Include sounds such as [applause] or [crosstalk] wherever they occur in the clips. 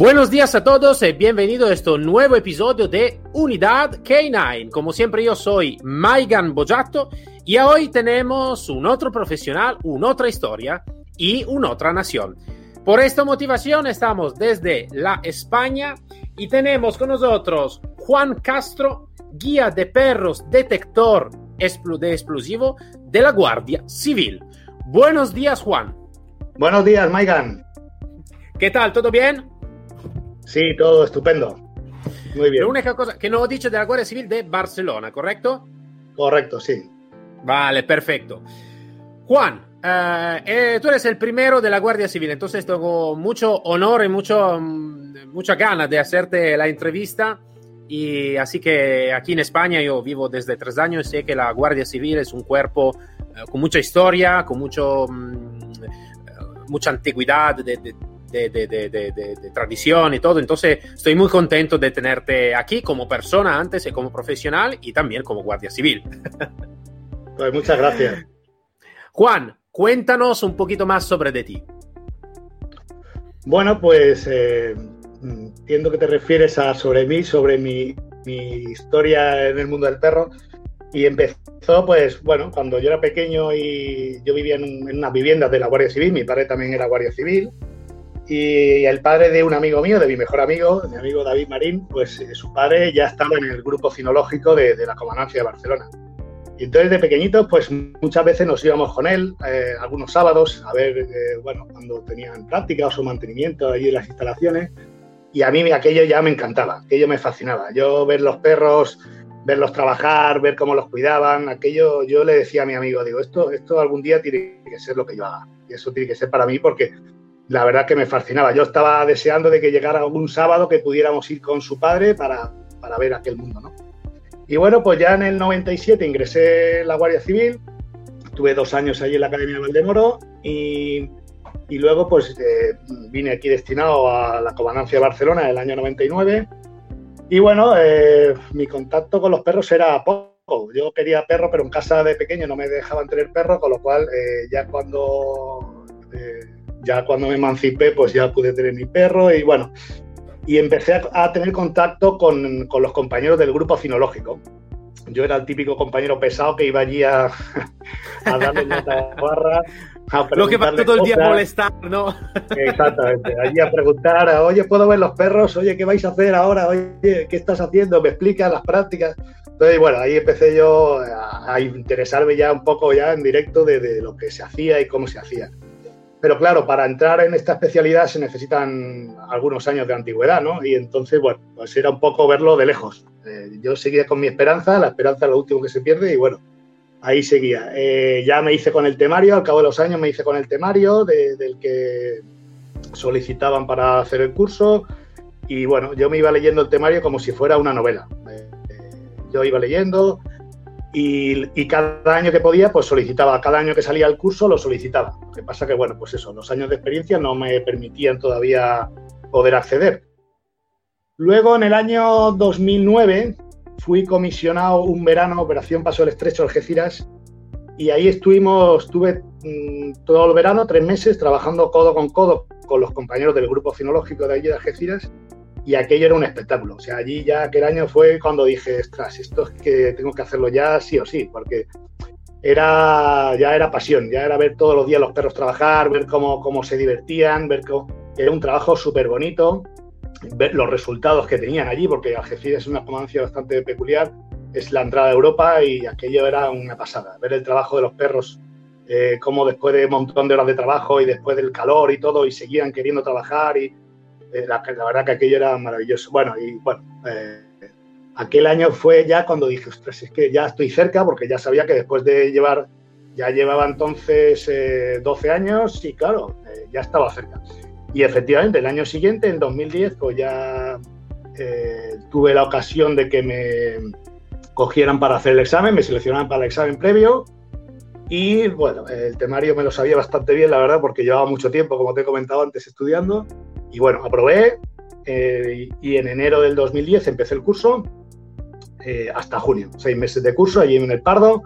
Buenos días a todos y bienvenido a este nuevo episodio de Unidad K9. Como siempre yo soy Maigan Bojato y hoy tenemos un otro profesional, una otra historia y una otra nación. Por esta motivación estamos desde la España y tenemos con nosotros Juan Castro, guía de perros detector de explosivo de la Guardia Civil. Buenos días Juan. Buenos días Maigan. ¿Qué tal? ¿Todo bien? Sí, todo estupendo. Muy bien. La única cosa que no he dicho de la Guardia Civil de Barcelona, ¿correcto? Correcto, sí. Vale, perfecto. Juan, eh, eh, tú eres el primero de la Guardia Civil, entonces tengo mucho honor y mucho, mm, mucha ganas de hacerte la entrevista. Y así que aquí en España yo vivo desde tres años y sé que la Guardia Civil es un cuerpo eh, con mucha historia, con mucho, mm, mucha antigüedad de, de, de, de, de, tradición y todo. Entonces, estoy muy contento de tenerte aquí como persona antes y como profesional y también como guardia civil. [laughs] Pues muchas gracias. Juan, cuéntanos un poquito más sobre de ti. Bueno, pues eh, entiendo que te refieres a sobre mí, sobre mi, mi historia en el mundo del perro. Y empezó, pues, bueno, cuando yo era pequeño y yo vivía en, un, en unas viviendas de la Guardia Civil, mi padre también era Guardia Civil, y el padre de un amigo mío, de mi mejor amigo, mi amigo David Marín, pues eh, su padre ya estaba en el grupo cinológico de, de, la Comandancia de Barcelona. Y entonces de pequeñitos, pues muchas veces nos íbamos con él, eh, algunos sábados, a ver, eh, bueno, cuando tenían práctica o su mantenimiento ahí en las instalaciones. Y a mí aquello ya me encantaba, aquello me fascinaba. Yo ver los perros, verlos trabajar, ver cómo los cuidaban, aquello yo le decía a mi amigo, digo, esto, esto algún día tiene que ser lo que yo haga. Y eso tiene que ser para mí porque la verdad que me fascinaba. Yo estaba deseando de que llegara algún sábado que pudiéramos ir con su padre para, para ver aquel mundo, ¿no? Y bueno, pues ya en el 97 ingresé en la Guardia Civil, tuve dos años allí en la Academia de Valdemoro y, y luego pues eh, vine aquí destinado a la Comandancia de Barcelona el año 99 y bueno, eh, mi contacto con los perros era poco. Yo quería perro, pero en casa de pequeño no me dejaban tener perro, con lo cual eh, ya cuando ya cuando me emancipé, pues ya pude tener mi perro y bueno, y empecé a, a tener contacto con, con, los compañeros del grupo cinológico. Yo era el típico compañero pesado que iba allí a, a darle una barra. [laughs] Lo que va todo el día molestar, ¿no? Exactamente, allí a preguntar, oye, ¿puedo ver los perros? Oye, ¿qué vais a hacer ahora? Oye, ¿qué estás haciendo? ¿Me explicas las prácticas? Entonces, bueno, ahí empecé yo a, a interesarme ya un poco ya en directo de, de lo que se hacía y cómo se hacía. Pero claro, para entrar en esta especialidad se necesitan algunos años de antigüedad, ¿no? Y entonces, bueno, pues era un poco verlo de lejos. Eh, yo seguía con mi esperanza, la esperanza es lo último que se pierde y bueno, ahí seguía. Eh, ya me hice con el temario, al cabo de los años me hice con el temario de, del que solicitaban para hacer el curso y bueno, yo me iba leyendo el temario como si fuera una novela. Eh, yo iba leyendo, y, y, cada año que podía, pues solicitaba, cada año que salía el curso lo solicitaba. Lo que pasa que, bueno, pues eso, los años de experiencia no me permitían todavía poder acceder. Luego, en el año 2009, fui comisionado un verano, Operación Paso del Estrecho, Algeciras, y ahí estuvimos, estuve mmm, todo el verano, tres meses, trabajando codo con codo con los compañeros del grupo cinológico de allí de Algeciras, y aquello era un espectáculo. O sea, allí ya aquel año fue cuando dije, ostras, esto es que tengo que hacerlo ya sí o sí, porque era, ya era pasión, ya era ver todos los días los perros trabajar, ver cómo, cómo se divertían, ver cómo, era un trabajo súper bonito, ver los resultados que tenían allí, porque Algeciras es una comandancia bastante peculiar, es la entrada a Europa y aquello era una pasada, ver el trabajo de los perros, eh, cómo después de un montón de horas de trabajo y después del calor y todo, y seguían queriendo trabajar y la, la, verdad que aquello era maravilloso. Bueno, y bueno, eh, aquel año fue ya cuando dije, ostras, es que ya estoy cerca, porque ya sabía que después de llevar, ya llevaba entonces eh, 12 años y claro, eh, ya estaba cerca. Y efectivamente, el año siguiente, en 2010, pues ya eh, tuve la ocasión de que me cogieran para hacer el examen, me seleccionaran para el examen previo y bueno, el temario me lo sabía bastante bien, la verdad, porque llevaba mucho tiempo, como te he comentado antes, estudiando. Y bueno, aprobé eh, y en enero del 2010 empecé el curso eh, hasta junio, seis meses de curso allí en el Pardo.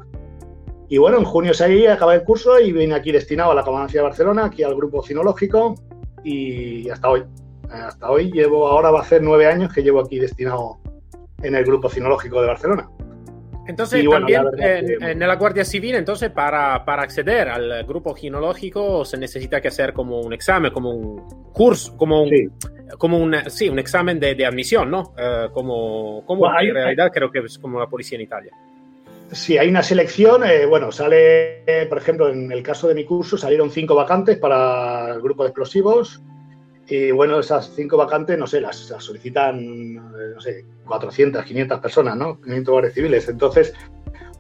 Y bueno, en junio salí, acabé el curso y vine aquí destinado a la Comandancia de Barcelona, aquí al grupo cinológico y hasta hoy. Hasta hoy llevo, ahora va a ser nueve años que llevo aquí destinado en el grupo cinológico de Barcelona. Entonces, también en, la Guardia Civil, entonces, para, para, acceder al grupo ginológico se necesita que hacer como un examen, como un curso, como un, como un, sí, un examen de, de admisión, ¿no? Eh, como como en realidad creo que es como la policía en Italia. Sí, hay una selección. Eh, bueno, sale, por ejemplo, en el caso de mi curso salieron cinco vacantes para el grupo de explosivos. Y bueno, esas cinco vacantes, no sé, las, solicitan, eh, no sé, 400, 500 personas, ¿no? 500 guardias civiles. Entonces,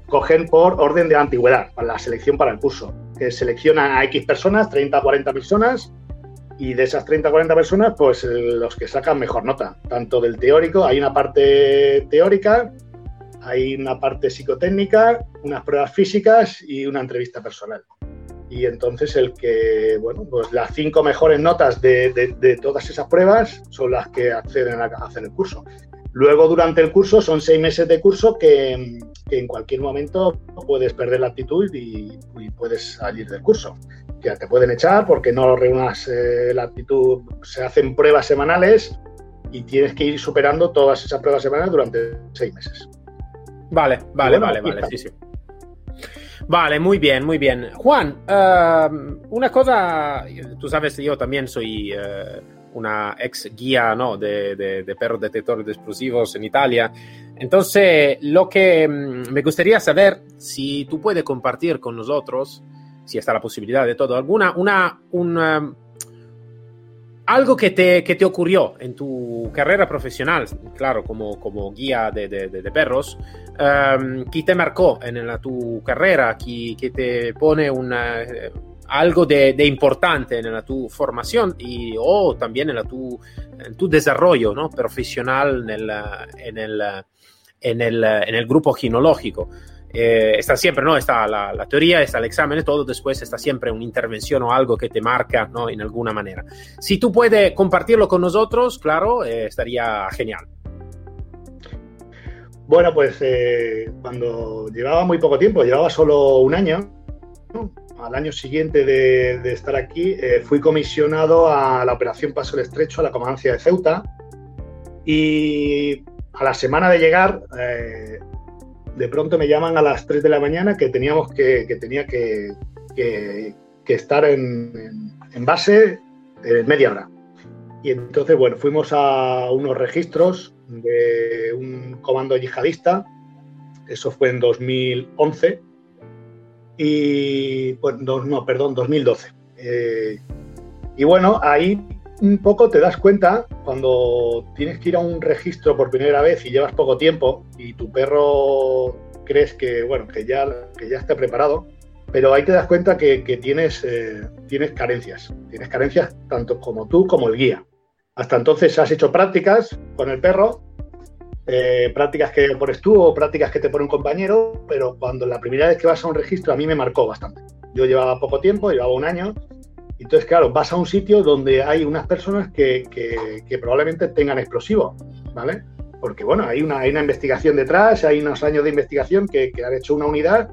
cogen por orden de antigüedad, para la selección para el curso. Que seleccionan a X personas, 30 40 personas, y de esas 30 40 personas, pues los que sacan mejor nota. Tanto del teórico, hay una parte teórica, hay una parte psicotécnica, unas pruebas físicas y una entrevista personal y entonces el que, bueno, pues las cinco mejores notas de, todas esas pruebas son las que acceden a hacer el curso. Luego, durante el curso, son seis meses de curso que, en cualquier momento puedes perder la actitud y, puedes salir del curso. Ya te pueden echar porque no reúnas eh, la actitud, se hacen pruebas semanales y tienes que ir superando todas esas pruebas semanales durante seis meses. Vale, vale, vale, vale, sí, sí. Vale, muy bien, muy bien. Juan, uh, una cosa, tú sabes, yo también soy uh, una ex guía ¿no? de, de, de, perros detectores de explosivos en Italia. Entonces, lo que um, me gustaría saber, si tú puedes compartir con nosotros, si está la posibilidad de todo, alguna, una, una algo que te, que te, ocurrió en tu carrera profesional, claro, como, como guía de, de, de perros, um, que te marcó en la, tu carrera, que, que te pone una, algo de, importante en la tu formación y, o también en, la tu, tu desarrollo ¿no? profesional en el, en, el, en, el, en el grupo ginológico. Eh, está siempre, ¿no? Está la, teoría, está el examen todo, después está siempre una intervención o algo que te marca, ¿no? En alguna manera. Si tú puedes compartirlo con nosotros, claro, eh, estaría genial. Bueno, pues eh, cuando llevaba muy poco tiempo, llevaba solo un año, al año siguiente de, estar aquí, fui comisionado a la Operación Paso del Estrecho, a la Comandancia de Ceuta, y a la semana de llegar de pronto me llaman a las 3 de la mañana que teníamos que, tenía que, estar en, base en media hora. Y entonces, bueno, fuimos a unos registros de un comando yihadista, eso fue en 2011, y, pues, no, perdón, 2012. Eh, y bueno, ahí un poco te das cuenta cuando tienes que ir a un registro por primera vez y llevas poco tiempo y tu perro crees que, bueno, que ya, que ya está preparado, pero ahí te das cuenta que, tienes, eh, tienes carencias. Tienes carencias tanto como tú como el guía. Hasta entonces has hecho prácticas con el perro, eh, prácticas que pones tú o prácticas que te pone un compañero, pero cuando la primera vez que vas a un registro a mí me marcó bastante. Yo llevaba poco tiempo, llevaba un año, entonces, claro, vas a un sitio donde hay unas personas que, probablemente tengan explosivos, ¿vale? Porque, bueno, hay una, investigación detrás, hay unos años de investigación que, han hecho una unidad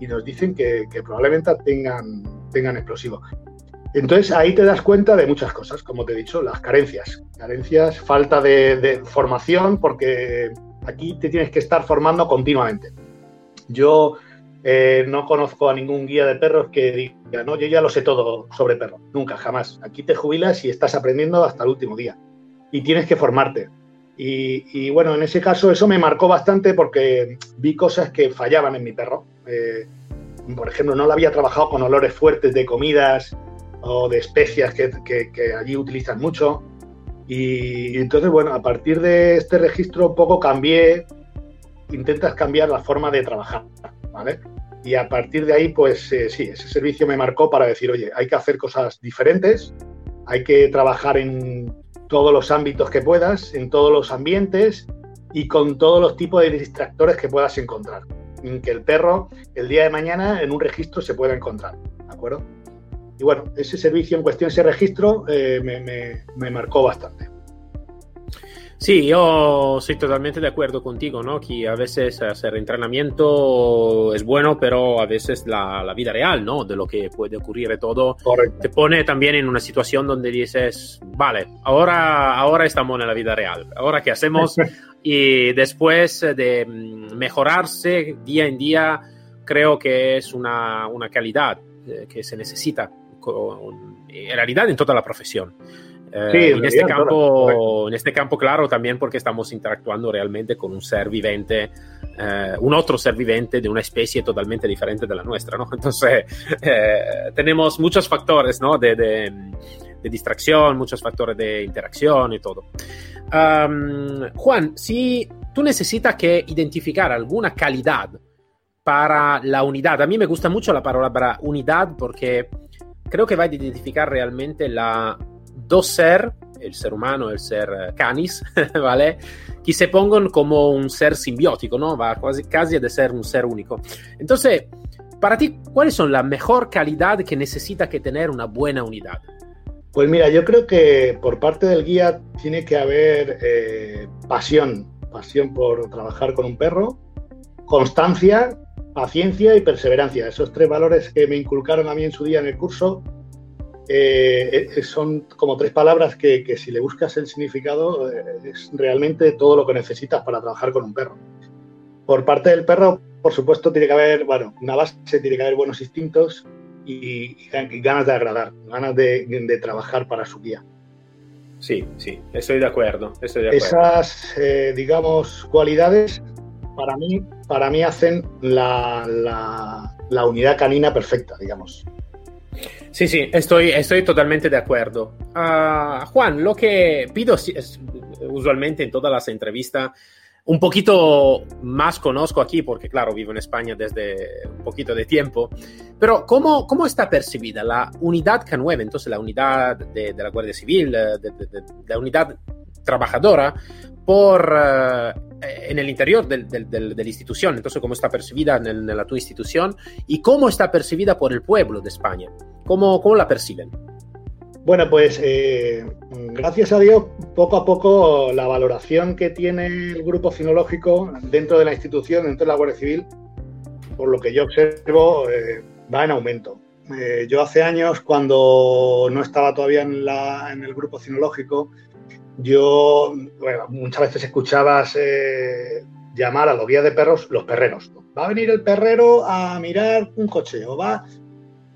y nos dicen que, probablemente tengan, tengan explosivos. Entonces, ahí te das cuenta de muchas cosas, como te he dicho, las carencias. Carencias, falta de, de formación, porque aquí te tienes que estar formando continuamente. Yo eh, no conozco a ningún guía de perros que diga, no, yo ya lo sé todo sobre perros. Nunca, jamás. Aquí te jubilas y estás aprendiendo hasta el último día. Y tienes que formarte. Y, bueno, en ese caso eso me marcó bastante porque vi cosas que fallaban en mi perro. Eh, por ejemplo, no lo había trabajado con olores fuertes de comidas o de especias que, allí utilizan mucho. Y entonces, bueno, a partir de este registro un poco cambié, intentas cambiar la forma de trabajar. Y a partir de ahí, pues eh, sí, ese servicio me marcó para decir, oye, hay que hacer cosas diferentes, hay que trabajar en, todos los ámbitos que puedas, en todos los ambientes y con todos los tipos de distractores que puedas encontrar. Que el perro el día de mañana en un registro se pueda encontrar, ¿de acuerdo? Y bueno, ese servicio en cuestión, ese registro, eh, me marcó bastante. Sí, yo estoy totalmente de acuerdo contigo, ¿no? Que a veces hacer entrenamiento es bueno, pero a veces la, la vida real, ¿no? De lo que puede ocurrir todo, te pone también en una situación donde dices, vale, ahora, ahora estamos en la vida real, ahora qué hacemos? [laughs] y después de mejorarse día en día, creo que es una, una calidad eh, que se necesita en realidad en toda la profesión. Eh, en, este campo, en este campo, claro, también porque estamos interactuando realmente con un ser vivente, eh, un otro ser vivente de una especie totalmente diferente de la nuestra, ¿no? [laughs] Entonces, eh, tenemos muchos factores, ¿no? De, de, de, distracción, muchos factores de interacción y todo. Um, Juan, si tú necesitas que identificar alguna calidad para la unidad, a mí me gusta mucho la palabra unidad porque creo que va a identificar realmente la dos ser, el ser humano, el ser eh, canis, [laughs] ¿vale? Que se pongan como un ser simbiótico, ¿no? Va casi, casi de ser un ser único. Entonces, para ti, ¿cuáles son la mejor calidad que necesita que tener una buena unidad? Pues mira, yo creo que por parte del guía tiene que haber eh, pasión, pasión por trabajar con un perro, constancia, paciencia y perseverancia. Esos tres valores que me inculcaron a mí en su día en el curso eh, eh, son como tres palabras que, si le buscas el significado eh, es realmente todo lo que necesitas para trabajar con un perro. Por parte del perro, por supuesto, tiene que haber, bueno, una base, tiene que haber buenos instintos y, ganas de agradar, ganas de, trabajar para su guía. Sí, sí, estoy de acuerdo. Esas, digamos, cualidades para mí, para mí hacen la, la unidad canina perfecta, digamos. Sí, sí, estoy, estoy totalmente de acuerdo. Uh, Juan, lo que pido es, usualmente en todas las entrevistas, un poquito más conozco aquí, porque claro, vivo en España desde un poquito de tiempo, pero ¿cómo, cómo está percibida la unidad K9, entonces la unidad de, la Guardia Civil, de, la unidad trabajadora, por, uh, en el interior de la institución, entonces cómo está percibida en, en, la tu institución y cómo está percibida por el pueblo de España. ¿Cómo, cómo la perciben? Bueno, pues eh, gracias a Dios, poco a poco la valoración que tiene el grupo cinológico dentro de la institución, dentro de la Guardia Civil, por lo que yo observo, eh, va en aumento. Eh, yo hace años, cuando no estaba todavía en, la, en el grupo cinológico, yo muchas veces escuchabas eh, llamar a los guías de perros los perreros. Va a venir el perrero a mirar un coche o va...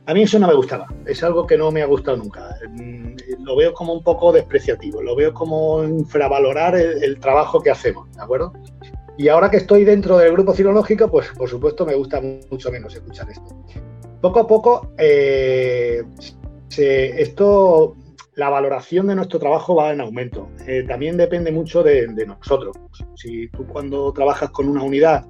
A mí eso no me gustaba, es algo que no me ha gustado nunca. Mm, lo veo como un poco despreciativo, lo veo como infravalorar el, trabajo que hacemos, ¿de acuerdo? Y ahora que estoy dentro del grupo cirológico, pues por supuesto me gusta mucho menos escuchar esto. Poco a poco, eh, esto la valoración de nuestro trabajo va en aumento. Eh, también depende mucho de, nosotros. Si tú cuando trabajas con una unidad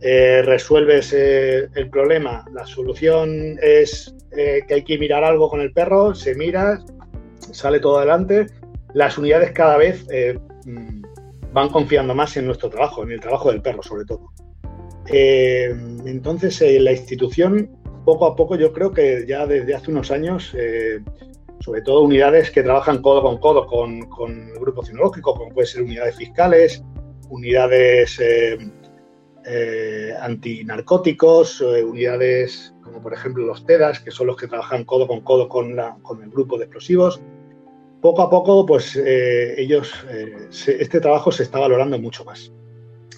eh, resuelves eh, el problema, la solución es que hay que mirar algo con el perro, se mira, sale todo adelante. Las unidades cada vez mm, van confiando más en nuestro trabajo, en el trabajo del perro sobre todo. entonces, la institución, poco a poco, yo creo que ya desde hace unos años sobre todo unidades que trabajan codo con codo con, el grupo como puede ser unidades fiscales, unidades eh, eh, antinarcóticos, eh, unidades como por ejemplo los TEDAS, que son los que trabajan codo con codo con, el grupo de explosivos. Poco a poco, pues ellos, este trabajo se está valorando mucho más.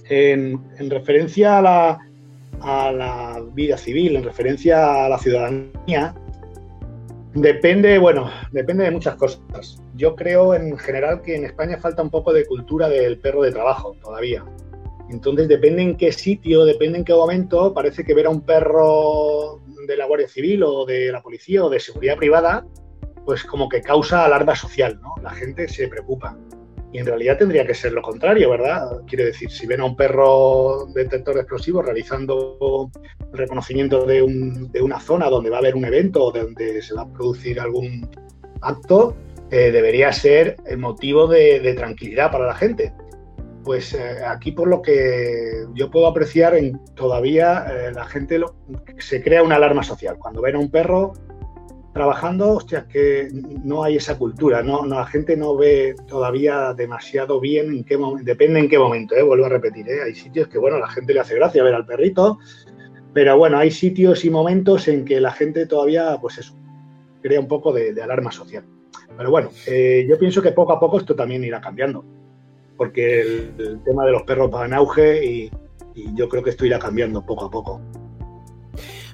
En, en referencia a la, a la vida civil, en referencia a la ciudadanía, Depende, bueno, depende de muchas cosas. Yo creo en general que en España falta un poco de cultura del perro de trabajo todavía. Entonces depende en qué sitio, depende en qué momento, parece que ver a un perro de la Guardia Civil o de la policía o de seguridad privada, pues como que causa alarma social, ¿no? La gente se preocupa. Y en realidad tendría que ser lo contrario, ¿verdad? Quiere decir, si ven a un perro detector de explosivos realizando reconocimiento de, un, de, una zona donde va a haber un evento o donde se va a producir algún acto, eh, debería ser motivo de, tranquilidad para la gente. Pues eh, aquí por lo que yo puedo apreciar, en, todavía eh, la gente se crea una alarma social. Cuando ven a un perro trabajando, hostia, que no hay esa cultura, no, la gente no ve todavía demasiado bien en qué momento, depende en qué momento, vuelvo a repetir, hay sitios que, bueno, la gente le hace gracia ver al perrito, pero bueno, hay sitios y momentos en que la gente todavía, pues eso, crea un poco de, alarma social. Pero bueno, eh, yo pienso que poco a poco esto también irá cambiando, porque el, tema de los perros va en auge y, yo creo que esto irá cambiando poco a poco.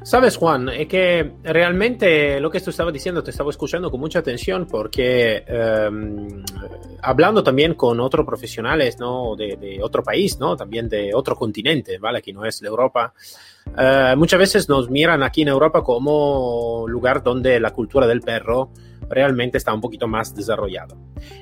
Sabes, Juan, es que realmente lo que tú estabas diciendo te estaba escuchando con mucha atención porque em, hablando también con otros profesionales ¿no? de, de, otro país, ¿no? también de otro continente, ¿vale? que no es de Europa, eh, muchas veces nos miran aquí en Europa como lugar donde la cultura del perro realmente está un poquito más desarrollada.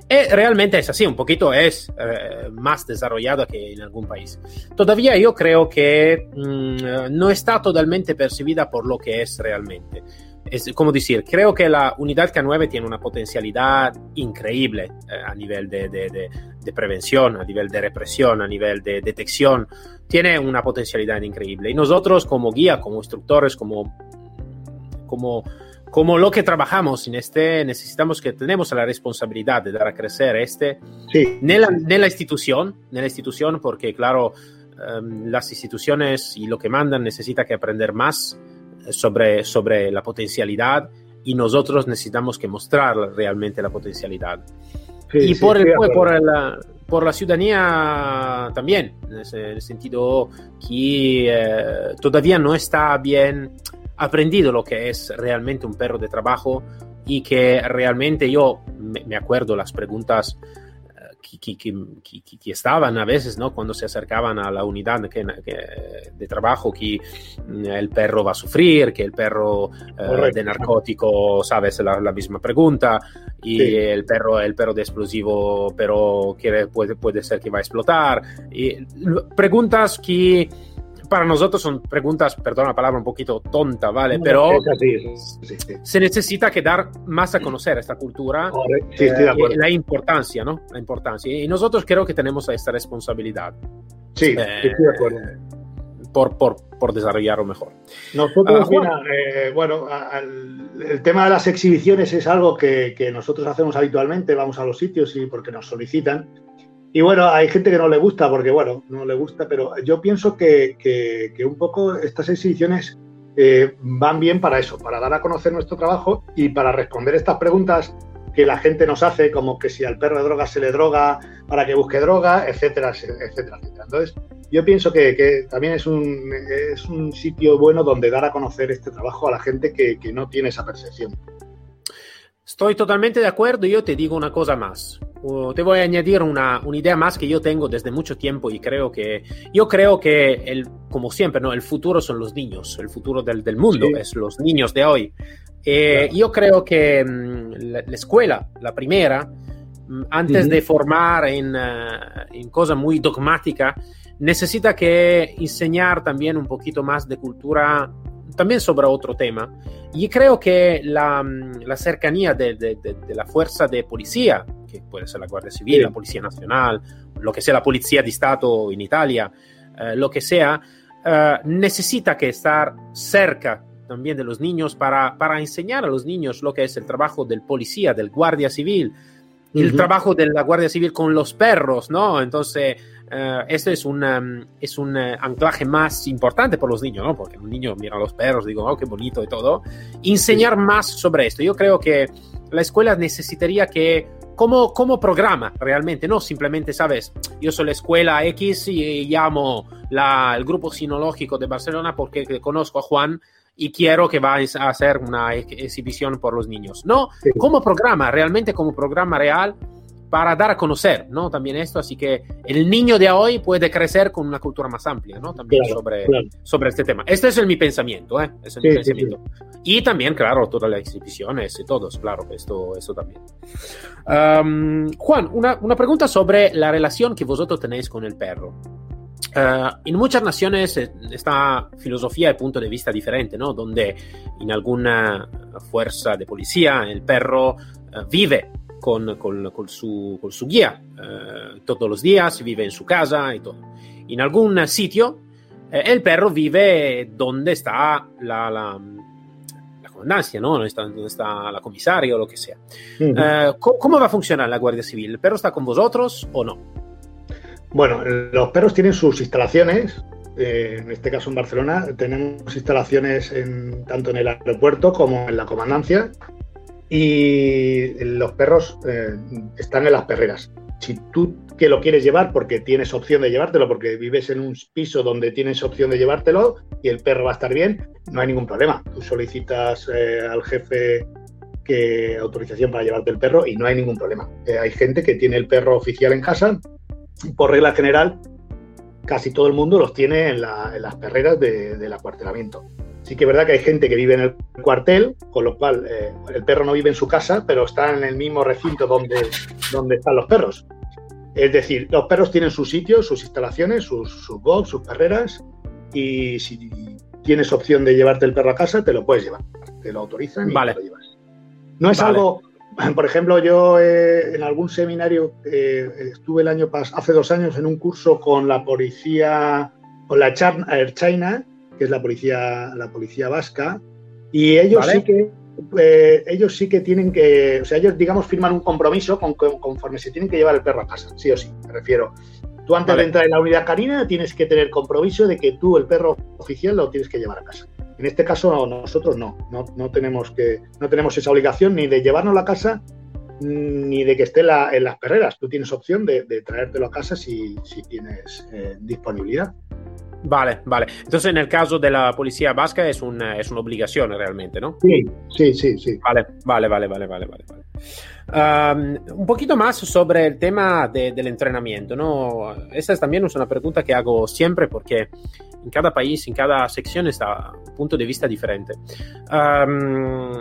Y realmente es así, un poquito es eh, más desarrollada que en algún país. Todavía yo creo que mm, no está totalmente percibida por lo que es realmente es como decir, creo que la unidad K9 tiene una potencialidad increíble eh, a nivel de, de, de, prevención, a nivel de represión, a nivel de detección. Tiene una potencialidad increíble. Y nosotros como guía, como instructores, como, como, como lo que trabajamos en este, necesitamos que tenemos la responsabilidad de dar a crecer este sí. en la institución, en la institución porque claro, um, las instituciones y lo que mandan necesita que aprender más sobre, sobre la potencialidad y nosotros necesitamos que mostrar realmente la potencialidad. y por, el, por, la, por la ciudadanía también, en, el sentido que eh, todavía no está bien aprendido lo que es realmente un perro de trabajo y que realmente yo me, me acuerdo las preguntas que, que, estaban a veces, ¿no? Cuando se acercaban a la unidad de trabajo, que mm, el perro va a sufrir, que el perro eh, de narcótico, sabes, la, la misma pregunta, y el perro, el perro de explosivo, pero quiere, puede, puede ser que va a explotar. Y preguntas que para nosotros son preguntas, perdón la palabra un poquito tonta, ¿vale? Pero se necesita que dar más a conocer esta cultura, eh, la importancia, ¿no? La importancia. Y nosotros creo que tenemos esta responsabilidad. Sí, eh, estoy de acuerdo. Por, por, por, desarrollarlo mejor. Nosotros, ah, eh, bueno, el tema de las exhibiciones es algo que, que, nosotros hacemos habitualmente, vamos a los sitios y porque nos solicitan. Y bueno, hay gente que no le gusta porque, bueno, no le gusta, pero yo pienso que, que, un poco estas exhibiciones eh, van bien para eso, para dar a conocer nuestro trabajo y para responder estas preguntas que la gente nos hace, como que si al perro de droga se le droga para que busque droga, etcétera, etcétera, etcétera. Entonces, yo pienso que, que también es un, es un sitio bueno donde dar a conocer este trabajo a la gente que, que no tiene esa percepción. Estoy totalmente de acuerdo y yo te digo una cosa más te voy a añadir una, una, idea más que yo tengo desde mucho tiempo y creo que, yo creo que, el, como siempre, ¿no? el futuro son los niños, el futuro del, del mundo es los niños de hoy. Eh, Yo creo que mm, la, la, escuela, la primera, mm, antes uh -huh. de formar en, uh, en cosa muy dogmática, necesita que enseñar también un poquito más de cultura también sobre otro tema. Y creo que la, mm, la cercanía de, de, de, la fuerza de policía, que puede ser la Guardia Civil, sí. la Policía Nacional, lo que sea la Policía de Estado en Italia, eh, lo que sea, eh, necesita que estar cerca también de los niños para, para enseñar a los niños lo que es el trabajo del policía, del guardia civil, uh -huh. el trabajo de la Guardia Civil con los perros, ¿no? Entonces, Uh, esto es un, um, es un uh, anclaje más importante por los niños, ¿no? Porque un niño mira a los perros, digo, oh, qué bonito y todo. Enseñar sí. más sobre esto. Yo creo que la escuela necesitaría que, como, como programa realmente, no simplemente, ¿sabes? Yo soy la escuela X y llamo la, el grupo sinológico de Barcelona porque conozco a Juan y quiero que vayas a hacer una ex exhibición por los niños. No, sí. como programa, realmente como programa real para dar a conocer, ¿no? También esto, así que el niño de hoy puede crecer con una cultura más amplia, ¿no? También claro, sobre, claro. sobre este tema. Este es el, mi pensamiento, ¿eh? Es sí, mi pensamiento. Sí, sí. Y también, claro, todas las exhibiciones y todos, claro, esto, esto también. Um, Juan, una, una, pregunta sobre la relación que vosotros tenéis con el perro. Uh, en muchas naciones eh, esta filosofía y punto de vista diferente, ¿no? Donde en alguna fuerza de policía el perro uh, vive con, con, con, su, con su, guía eh, todos los días, vive en su casa y todo. En algún sitio, eh, el perro vive donde está la, la, la comandancia, ¿no? Donde está, donde está, la comisaria o lo que sea. Uh -huh. ¿cómo, ¿Cómo va a funcionar la Guardia Civil? ¿El perro está con vosotros o no? Bueno, los perros tienen sus instalaciones. Eh, en este caso en Barcelona tenemos instalaciones en, tanto en el aeropuerto como en la comandancia y los perros eh, están en las perreras. Si tú que lo quieres llevar porque tienes opción de llevártelo, porque vives en un piso donde tienes opción de llevártelo y el perro va a estar bien, no hay ningún problema. Tú solicitas eh, al jefe que autorización para llevarte el perro y no hay ningún problema. Eh, hay gente que tiene el perro oficial en casa, por regla general, casi todo el mundo los tiene en, la, en las perreras de, del acuartelamiento. Sí que es verdad que hay gente que vive en el cuartel, con lo cual eh, el perro no vive en su casa, pero está en el mismo recinto donde, donde están los perros. Es decir, los perros tienen sus sitios, sus instalaciones, sus, sus box, sus perreras, y si tienes opción de llevarte el perro a casa, te lo puedes llevar. Te lo autorizan y vale. te lo llevas. No es Vale. algo, por ejemplo, yo eh, en algún seminario eh, estuve el año pas hace dos años en un curso con la policía, con la Air China, que es la policía, la policía vasca, y ellos Vale. sí que eh, ellos sí que tienen que, o sea, ellos digamos firman un compromiso con, con- conforme se tienen que llevar el perro a casa, sí o sí, me refiero. Tú antes Vale. de entrar en la unidad canina tienes que tener compromiso de que tú el perro oficial lo tienes que llevar a casa. En este caso nosotros no, no, no tenemos que, no tenemos esa obligación ni de llevarnos a casa ni de que esté la- en las perreras. Tú tienes opción de, de traértelo a casa si, si tienes eh, disponibilidad. Vale, vale. Entonces, en el caso de la policía vasca es una, es una obligación realmente, ¿no? Sí, sí, sí, sí. Vale, vale, vale, vale, vale, vale. vale. Um, un poquito más sobre el tema de- del entrenamiento, ¿no? Esa es también es una pregunta que hago siempre porque en cada país, en cada sección está un punto de vista diferente. Um,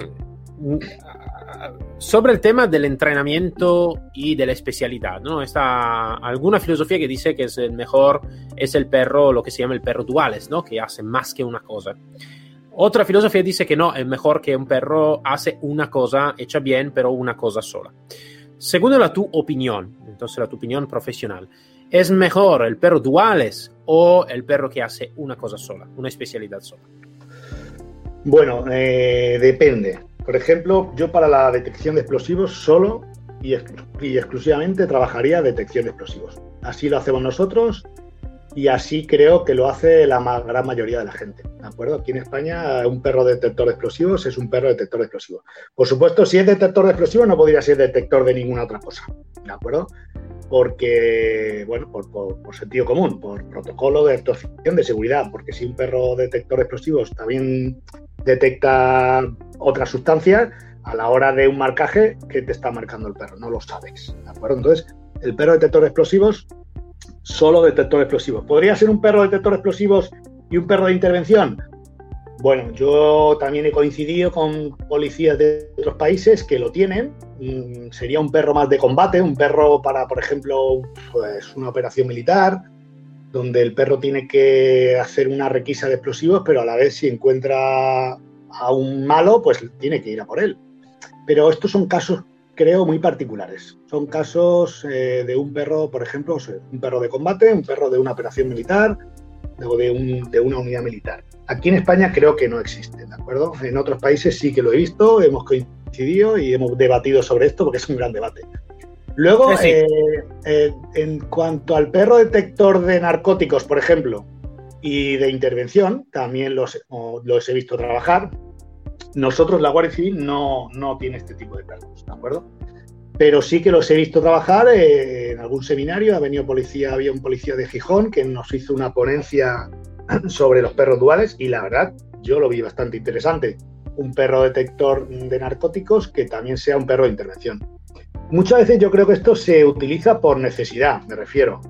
sobre el tema del entrenamiento y de la especialidad, ¿no? Está alguna filosofía que dice que es el mejor, es el perro, lo que se llama el perro duales, ¿no? Que hace más que una cosa. Otra filosofía dice que no, es mejor que un perro hace una cosa hecha bien, pero una cosa sola. Según la tu opinión, entonces la tu opinión profesional, ¿es mejor el perro duales o el perro que hace una cosa sola, una especialidad sola? Bueno, eh, depende. Por ejemplo, yo para la detección de explosivos solo y, y exclusivamente trabajaría detección de explosivos. Así lo hacemos nosotros y así creo que lo hace la gran mayoría de la gente. ¿De acuerdo? Aquí en España un perro detector de explosivos es un perro detector de explosivos. Por supuesto, si es detector de explosivos no podría ser detector de ninguna otra cosa. ¿De acuerdo? Porque, bueno, por sentido común, por protocolo de actuación de seguridad, porque si un perro detector de explosivos también detecta otras sustancias, a la hora de un marcaje, ¿qué te está marcando el perro? No lo sabes. ¿De acuerdo? Entonces, el perro detector de explosivos, solo detector de explosivos. ¿Podría ser un perro detector de explosivos y un perro de intervención? Bueno, yo también he coincidido con policías de otros países que lo tienen. Mm, Sería un perro más de combate, un perro para, por ejemplo, pues una operación militar, donde el perro tiene que hacer una requisa de explosivos, pero a la vez si encuentra a un malo, pues tiene que ir a por él. Pero estos son casos, creo, muy particulares. Son casos eh, de un perro, por ejemplo, un perro de combate, un perro de una operación militar o de, un, de una unidad militar. Aquí en España creo que no existe, ¿de acuerdo? En otros países sí que lo he visto, hemos coincidido y hemos debatido sobre esto porque es un gran debate. Luego, Sí, sí. eh, eh, en cuanto al perro detector de narcóticos, por ejemplo, y de intervención, también los he visto trabajar. Nosotros, la Guardia Civil, no, no tiene este tipo de perros, ¿de acuerdo? Pero sí que los he visto trabajar eh, en algún seminario. Ha venido policía, había un policía de Gijón que nos hizo una ponencia [clears throat] sobre los perros duales y la verdad, yo lo vi bastante interesante. Un perro detector de narcóticos que también sea un perro de intervención. Muchas veces yo creo que esto se utiliza por necesidad, me refiero.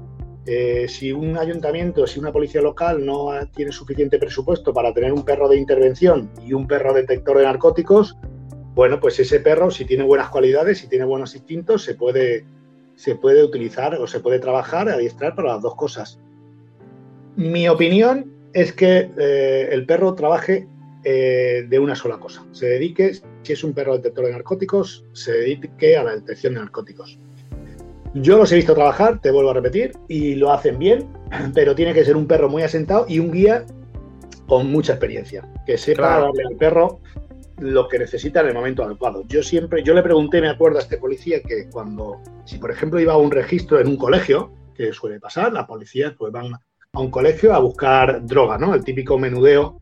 Eh, si un ayuntamiento, si una policía local no tiene suficiente presupuesto para tener un perro de intervención y un perro detector de narcóticos, bueno, pues ese perro, si tiene buenas cualidades, si tiene buenos instintos, se puede, se puede utilizar o se puede trabajar, adiestrar para las dos cosas. Mi opinión es que eh, el perro trabaje eh, de una sola cosa, se dedique si es un perro detector de narcóticos, se dedique a la detección de narcóticos. Yo los he visto trabajar, te vuelvo a repetir, y lo hacen bien, [clears throat] pero tiene que ser un perro muy asentado y un guía con mucha experiencia, que sepa darle al perro lo que necesita en el momento adecuado. Yo siempre, yo le pregunté, me acuerdo a este policía que cuando, si por ejemplo iba a un registro en un colegio, que suele pasar, las policías pues van a un colegio a buscar droga, ¿no? El típico menudeo.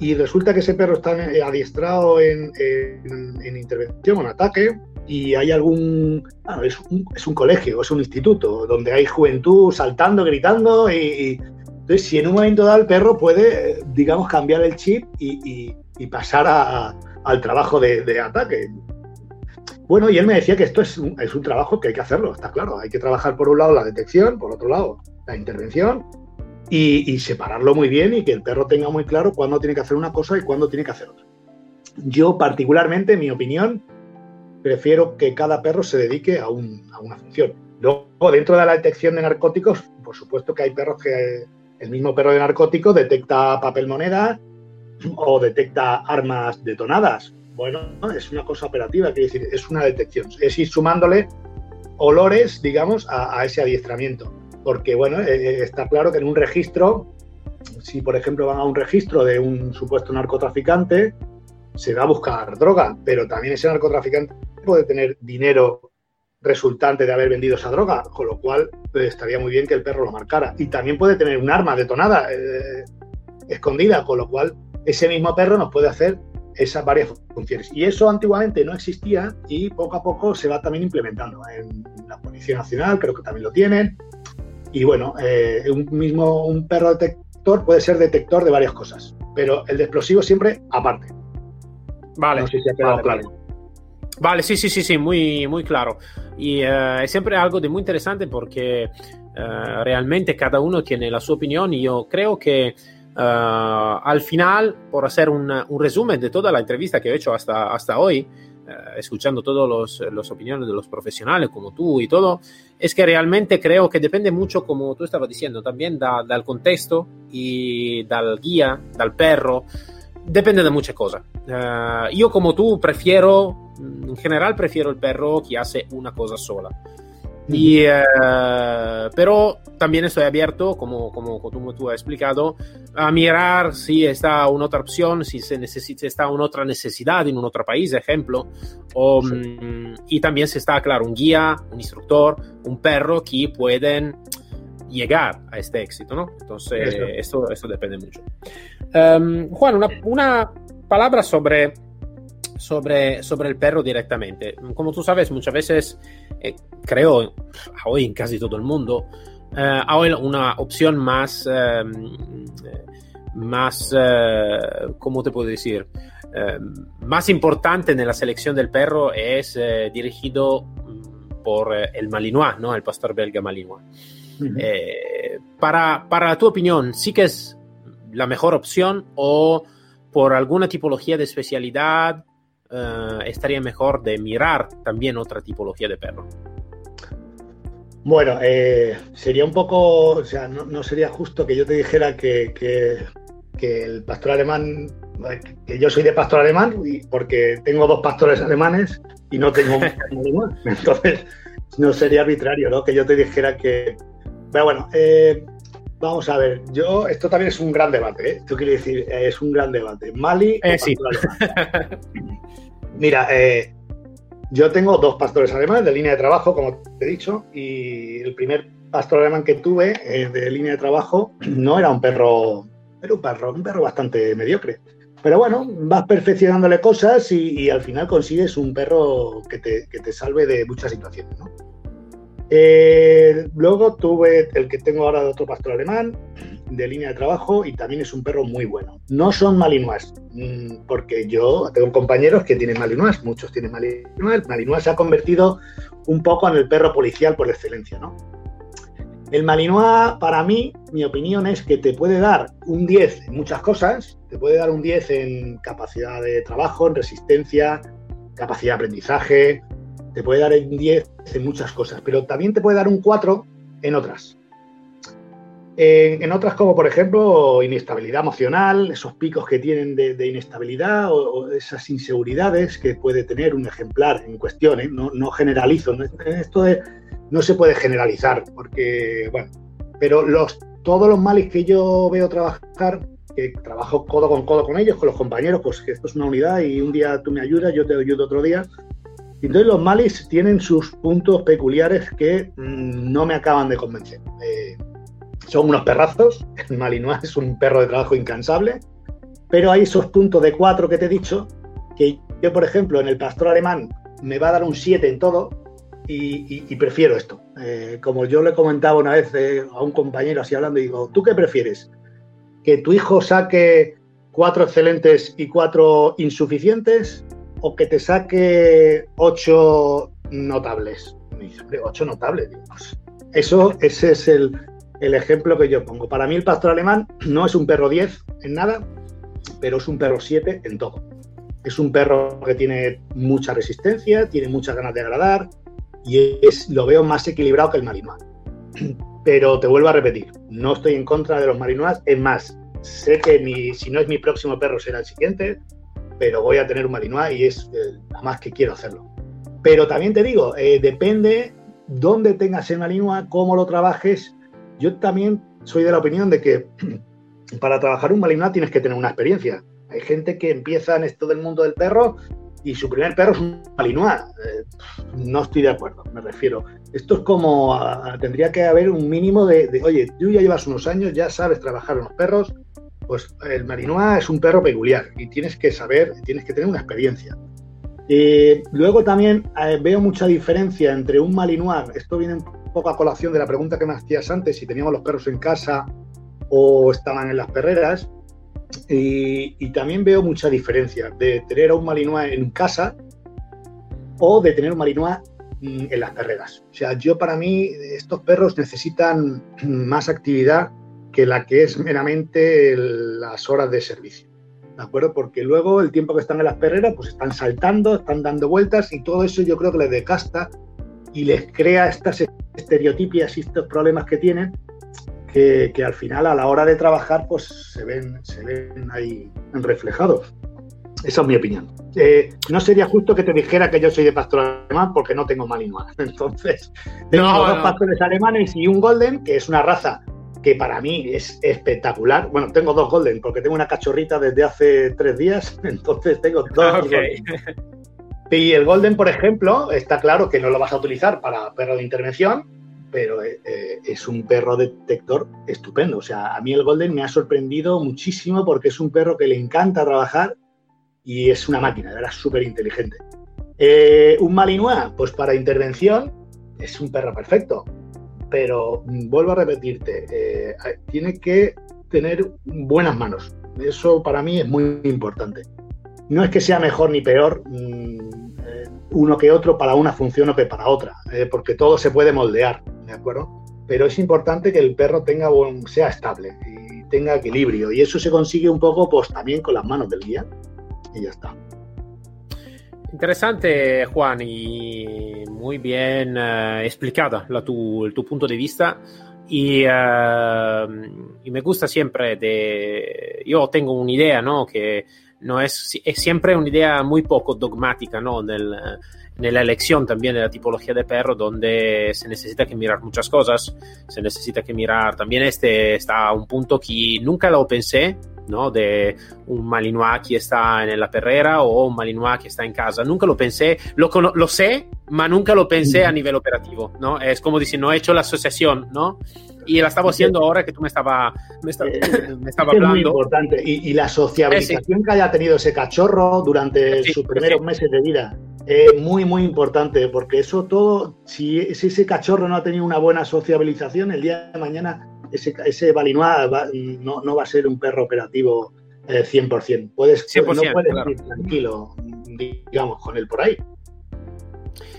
Y resulta que ese perro está adiestrado en, en, intervención, en ataque, y hay algún. es, un, es, un, colegio, es un instituto, donde hay juventud saltando, gritando, y, entonces, si en un momento dado el perro puede, digamos, cambiar el chip y, pasar al trabajo de, ataque. Bueno, y él me decía que esto es un, es un trabajo que hay que hacerlo, está claro. Hay que trabajar por un lado la detección, por otro lado la intervención y, separarlo muy bien y que el perro tenga muy claro cuándo tiene que hacer una cosa y cuándo tiene que hacer otra. Yo particularmente, en mi opinión, prefiero que cada perro se dedique a, una función. Luego, dentro de la detección de narcóticos, por supuesto que hay perros que el mismo perro de narcótico detecta papel moneda o detecta armas detonadas. Bueno, es una cosa operativa, quiere decir, es una detección. Es ir sumándole olores, digamos, a ese adiestramiento porque bueno, eh, eh, está claro que en un registro, si por ejemplo van a un registro de un supuesto narcotraficante, se va a buscar droga, pero también ese narcotraficante puede tener dinero resultante de haber vendido esa droga, con lo cual pues, estaría muy bien que el perro lo marcara. Y también puede tener un arma detonada, eh, escondida, con lo cual ese mismo perro nos puede hacer esas varias funciones. Y eso antiguamente no existía y poco a poco se va también implementando. En la Policía Nacional creo que también lo tienen, y bueno, eh, un mismo un perro detector puede ser detector de varias cosas, pero el de explosivo siempre aparte. Vale. No sé si ha quedado claro. Vale. sí, sí, sí, sí, muy, muy claro. Y eh, es siempre algo de muy interesante porque eh, realmente cada uno tiene la su opinión y yo creo que al final, por hacer un, un, resumen de toda la entrevista que he hecho hasta, hasta hoy, escuchando todas las opiniones de los profesionales como tú y todo, es que realmente creo que depende mucho, como tú estabas diciendo, también da, del contexto y del guía, del perro, depende de muchas cosas. Uh, yo como tú prefiero, en general prefiero el perro que hace una cosa sola. Y, uh, pero también estoy abierto, como, como, como tú has explicado, a mirar si está una otra opción, si se necesita, está una otra necesidad en un otro país, ejemplo, o, sí. um, y también si está, claro, un guía, un instructor, un perro que pueden llegar a este éxito, ¿no? Entonces, esto, esto depende mucho. Um, Juan, una, una palabra sobre sobre, sobre el perro directamente. Como tú sabes, muchas veces, eh, creo, hoy en casi todo el mundo, eh, hay una opción más, eh, más, eh, ¿cómo te puedo decir? Eh, más importante en la selección del perro es dirigido mm, por el Malinois, ¿no? El pastor belga Malinois. Uh -huh. para, para tu opinión, ¿sí que es la mejor opción o por alguna tipología de especialidad uh, estaría mejor de mirar también otra tipología de perro? Bueno, eh, sería un poco, o sea, no, no, sería justo que yo te dijera que, que, que, el pastor alemán, que yo soy de pastor alemán, porque tengo dos pastores alemanes y no tengo un [laughs] alemán. Entonces, no sería arbitrario, ¿no? Que yo te dijera que. Pero bueno, eh, vamos a ver, yo, esto también es un gran debate, ¿eh? Esto quiere decir, es un gran debate. Mali. Eh, sí. [laughs] Mira, eh, yo tengo dos pastores alemanes de línea de trabajo, como te he dicho, y el primer pastor alemán que tuve eh, de línea de trabajo [clears throat] no era un perro, era un perro, un perro bastante mediocre. Pero bueno, vas perfeccionándole cosas y, y al final consigues un perro que te, que te salve de muchas situaciones, ¿no? Luego tuve el que tengo ahora de otro pastor alemán, de línea de trabajo, y también es un perro muy bueno. No son malinois, mm, porque yo tengo compañeros que tienen malinois, muchos tienen malinois. Malinois se ha convertido un poco en el perro policial por excelencia, ¿no? El malinois, para mí, mi opinión es que te puede dar un 10 en muchas cosas, te puede dar un 10 en capacidad de trabajo, en resistencia, capacidad de aprendizaje, te puede dar un 10 en muchas cosas, pero también te puede dar un 4 en otras. En, otras, como por ejemplo, inestabilidad emocional, esos picos que tienen de, inestabilidad o, esas inseguridades que puede tener un ejemplar en cuestión, no, generalizo. Esto no se puede generalizar, porque, bueno, pero los, todos los males que yo veo trabajar, que trabajo codo con codo con ellos, con los compañeros, pues que esto es una unidad y un día tú me ayudas, yo te ayudo otro día. Entonces los malis tienen sus puntos peculiares que mm, no me acaban de convencer. Eh, son unos perrazos, el Malinois es un perro de trabajo incansable, pero hay esos puntos de cuatro que te he dicho, que yo, por ejemplo, en el pastor alemán me va a dar un 7 en todo y, prefiero esto. Eh, como yo le comentaba una vez eh, a un compañero así hablando, digo, ¿tú qué prefieres? ¿Que tu hijo saque cuatro excelentes y cuatro insuficientes o que te saque ocho notables? Ocho notables. Pues, eso, ese es el, el ejemplo que yo pongo. Para mí el pastor alemán no es un perro 10 en nada, pero es un perro 7 en todo. Es un perro que tiene mucha resistencia, tiene muchas ganas de agradar y es, lo veo más equilibrado que el Malinois. [clears throat] Pero te vuelvo a repetir, no estoy en contra de los Malinois. Es más, sé que si no es mi próximo perro será el siguiente, pero voy a tener un Malinois y es eh, más que quiero hacerlo. Pero también te digo, eh, depende dónde tengas el Malinois, cómo lo trabajes yo también soy de la opinión de que [clears throat] para trabajar un Malinois tienes que tener una experiencia. Hay gente que empieza en esto del mundo del perro y su primer perro es un Malinois. Eh, no estoy de acuerdo, me refiero. Esto es como, tendría que haber un mínimo de, oye, tú ya llevas unos años, ya sabes trabajar en los perros, pues el Malinois es un perro peculiar y tienes que saber, tienes que tener una experiencia. Eh, luego también eh, veo mucha diferencia entre un Malinois, esto viene poco a colación de la pregunta que me hacías antes, si teníamos los perros en casa o estaban en las perreras. Y, también veo mucha diferencia de tener a un Malinois en casa o de tener un Malinois mm, en las perreras. O sea, yo para mí estos perros necesitan más actividad que la que es meramente las horas de servicio. ¿De acuerdo? Porque luego el tiempo que están en las perreras, pues están saltando, están dando vueltas y todo eso yo creo que les decasta y les crea estas estereotipias y estos problemas que tienen que, al final a la hora de trabajar pues se ven, se ven ahí reflejados. Esa es mi opinión. Eh, no sería justo que te dijera que yo soy de pastor alemán porque no tengo malinois. [laughs] Entonces, tengo dos pastores alemanes y un golden, que es una raza que para mí es espectacular. Bueno, tengo dos golden porque tengo una cachorrita desde hace tres días, [laughs] entonces tengo dos. Y el Golden, por ejemplo, está claro que no lo vas a utilizar para perro de intervención, pero eh, eh, es un perro detector estupendo. O sea, a mí el Golden me ha sorprendido muchísimo porque es un perro que le encanta trabajar y es una máquina, era súper inteligente. Eh, un Malinois, pues para intervención es un perro perfecto, pero vuelvo a repetirte, tiene que tener buenas manos. Eso para mí es muy importante. No es que sea mejor ni peor, mm, uno que otro para una función o que para otra, eh, porque todo se puede moldear, ¿de acuerdo? Pero es importante que el perro tenga sea estable y tenga equilibrio, y eso se consigue un poco pues también con las manos del guía, y ya está. Interesante, Juan, y muy bien uh, explicada la, tu, tu, punto de vista. Y, uh, y, me gusta siempre de... Yo tengo una idea, ¿no? Que no es, es siempre una idea muy poco dogmática, ¿no? Del, en la elección también de la tipología de perro, donde se necesita que mirar muchas cosas, se necesita que mirar también este está a un punto que nunca lo pensé, ¿no? De un Malinois que está en la perrera o un Malinois que está en casa. Nunca lo pensé, lo, lo sé, pero nunca lo pensé a nivel operativo, ¿no? Es como decir, no he hecho la asociación, ¿no? Y la estaba haciendo ahora que tú me estaba, me estaba, hablando. Es muy importante. Y, la sociabilización que haya tenido ese cachorro durante sus primeros meses de vida es muy, muy importante, porque eso todo, si, ese cachorro no ha tenido una buena sociabilización, el día de mañana ese, ese Balinois no, no, va a ser un perro operativo 100%. Eh, puedes, no puedes ir tranquilo, digamos, con él por ahí.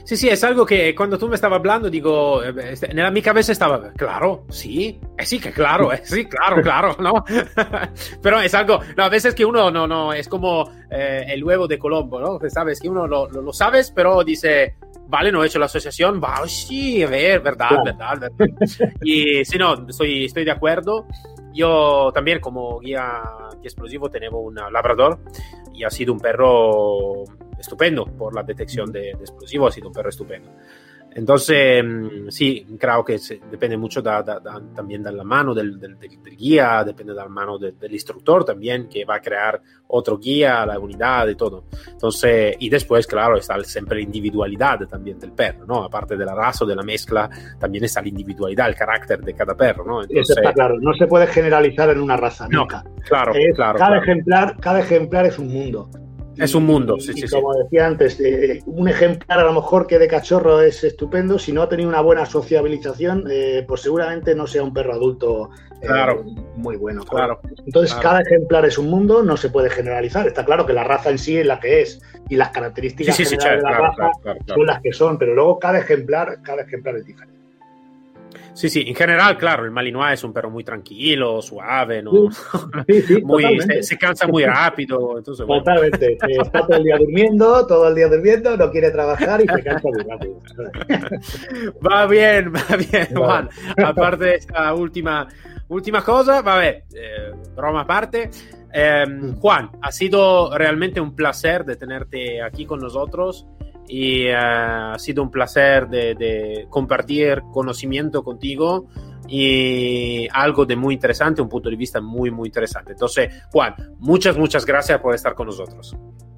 Sí, sí, es algo que cuando tú me estabas hablando, digo, en eh, mi cabeza estaba, claro, sí, eh, sí, que claro, eh, sí, claro, claro, ¿no? [laughs] Pero es algo, no, a veces que uno no, no, es como eh, el huevo de Colombo, ¿no? Que sabes que uno lo, lo, lo, sabes, pero dice, vale, no he hecho la asociación, va, sí, a ver, verdad, claro. verdad, verdad. Y sí, no, estoy, estoy de acuerdo. Yo también como guía explosivo tenemos un labrador y ha sido un perro estupendo por la detección de, de explosivos, ha sido un perro estupendo. Entonces, mm, sí, creo que depende mucho da, da, da, también de la mano del, del, del, guía, depende de la mano del instructor también, que va a crear otro guía, la unidad y todo. Entonces, y después, claro, está siempre la individualidad también del perro, ¿no? Aparte de la raza o de la mezcla, también está la individualidad, el carácter de cada perro, ¿no? Entonces, Eso está claro, no se puede generalizar en una raza, no, nunca. Claro, es, claro. Cada, claro. Ejemplar, cada ejemplar es un mundo. Es un mundo, sí, y sí. Como sí. decía antes, eh, un ejemplar a lo mejor que de cachorro es estupendo, si no ha tenido una buena sociabilización, eh, pues seguramente no sea un perro adulto eh, claro. muy bueno. Claro. Entonces, claro. cada ejemplar es un mundo, no se puede generalizar. Está claro que la raza en sí es la que es y las características sí, de la raza son las que son, pero luego cada ejemplar, cada ejemplar es diferente. Sí, sí, en general, claro, el Malinois es un perro muy tranquilo, suave, ¿no? Sí, sí, [laughs] muy, se, se, cansa muy rápido. Entonces, bueno. Totalmente, [laughs] está todo el día durmiendo, todo el día durmiendo, no quiere trabajar y se cansa muy rápido. [laughs] va bien, va bien, Juan. Aparte de esta última, última cosa, va a ver, eh, broma aparte. Eh, Juan, ha sido realmente un placer de tenerte aquí con nosotros y uh, ha sido un placer de, de, compartir conocimiento contigo y algo de muy interesante, un punto de vista muy, muy interesante. Entonces, Juan, muchas, muchas gracias por estar con nosotros.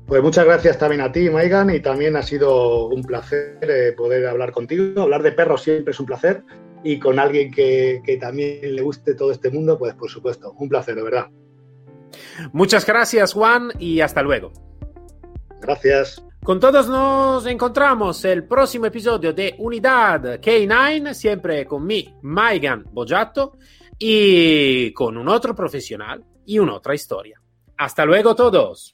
Pues muchas gracias también a ti, Maigan, y también ha sido un placer eh, poder hablar contigo. Hablar de perros siempre es un placer y con alguien que, que también le guste todo este mundo, pues por supuesto, un placer, de verdad. Muchas gracias, Juan, y hasta luego. Gracias. Con todos nos encontramos el próximo episodio de Unidad K9, siempre con mi Maigan Bojato y con un otro profesional y una otra historia. Hasta luego todos.